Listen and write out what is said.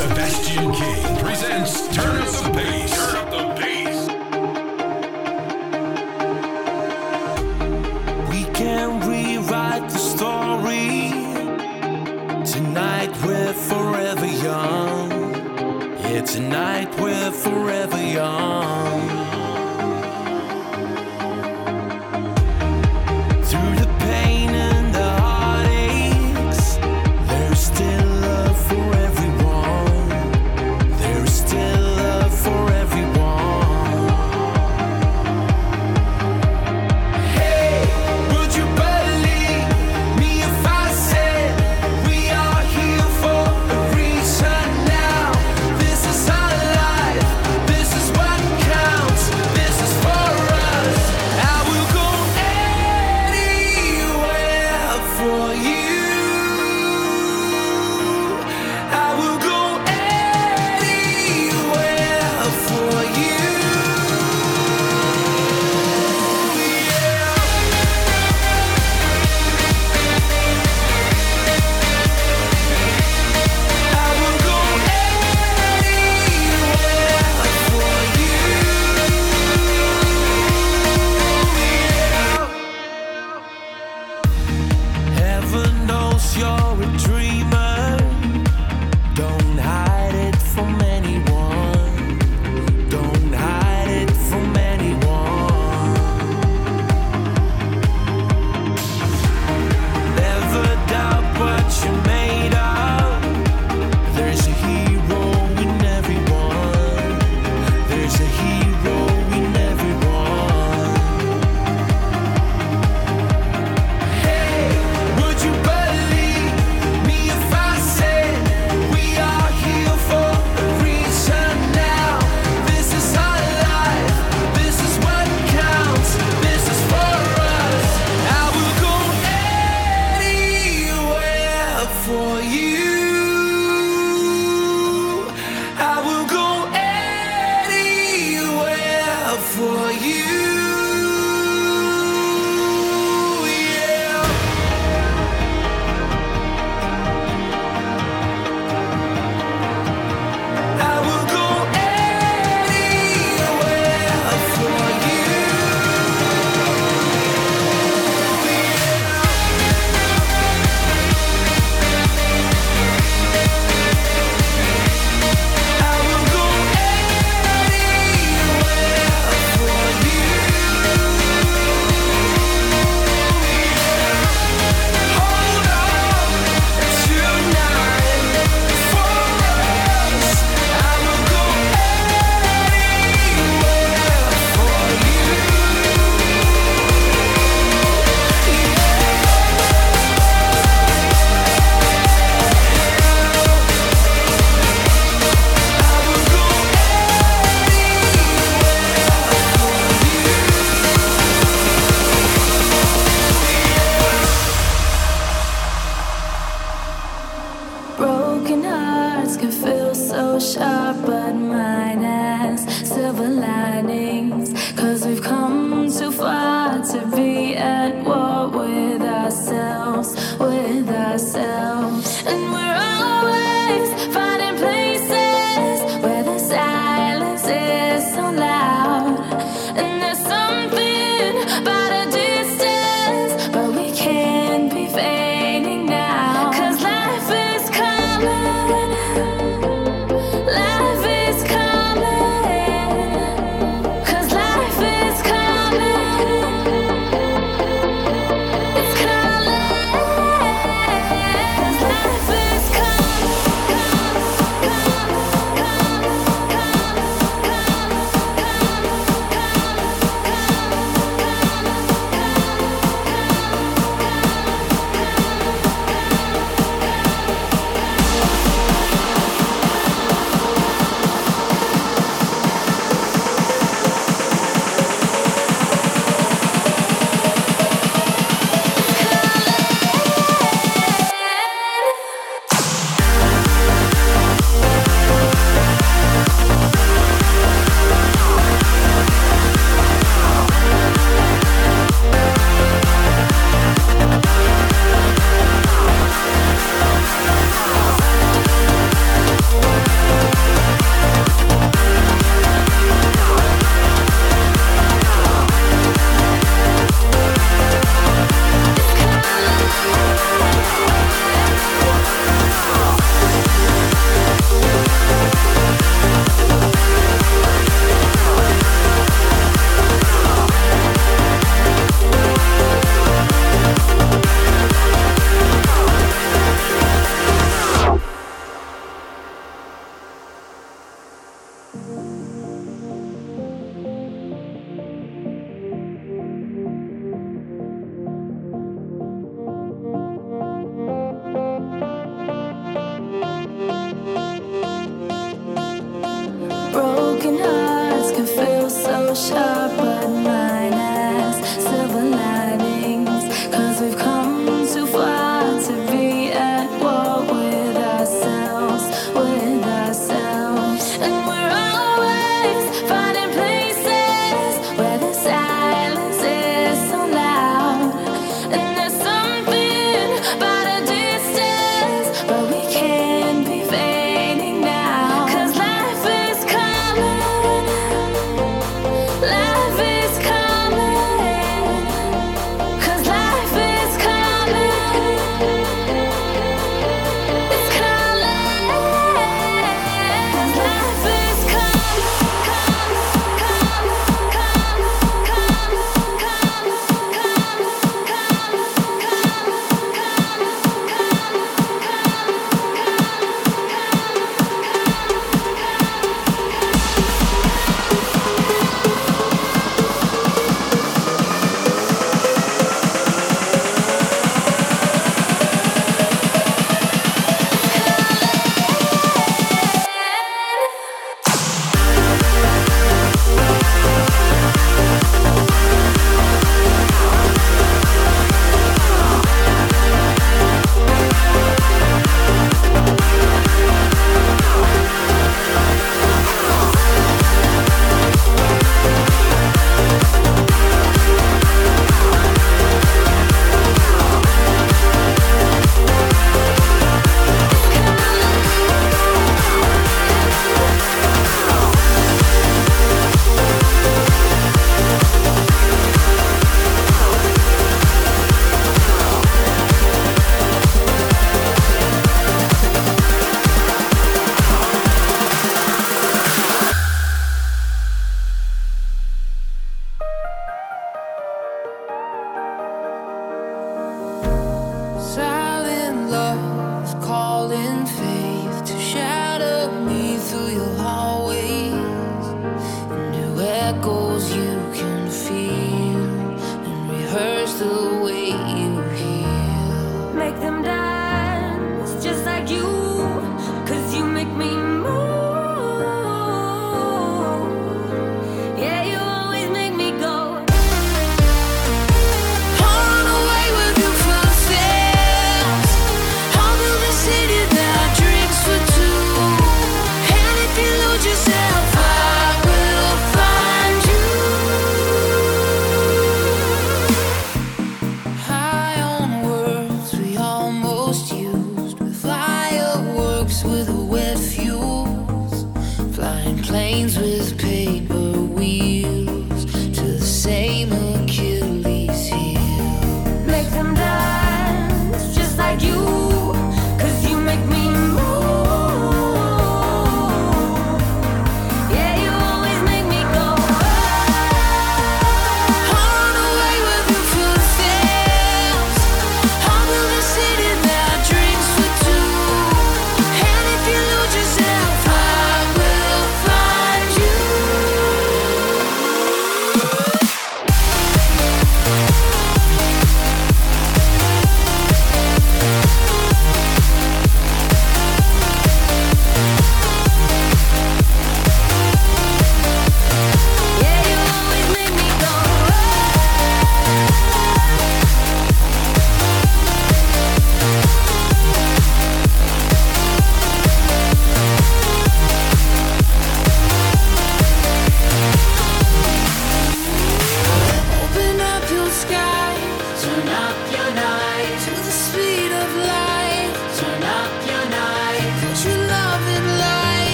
Sebastian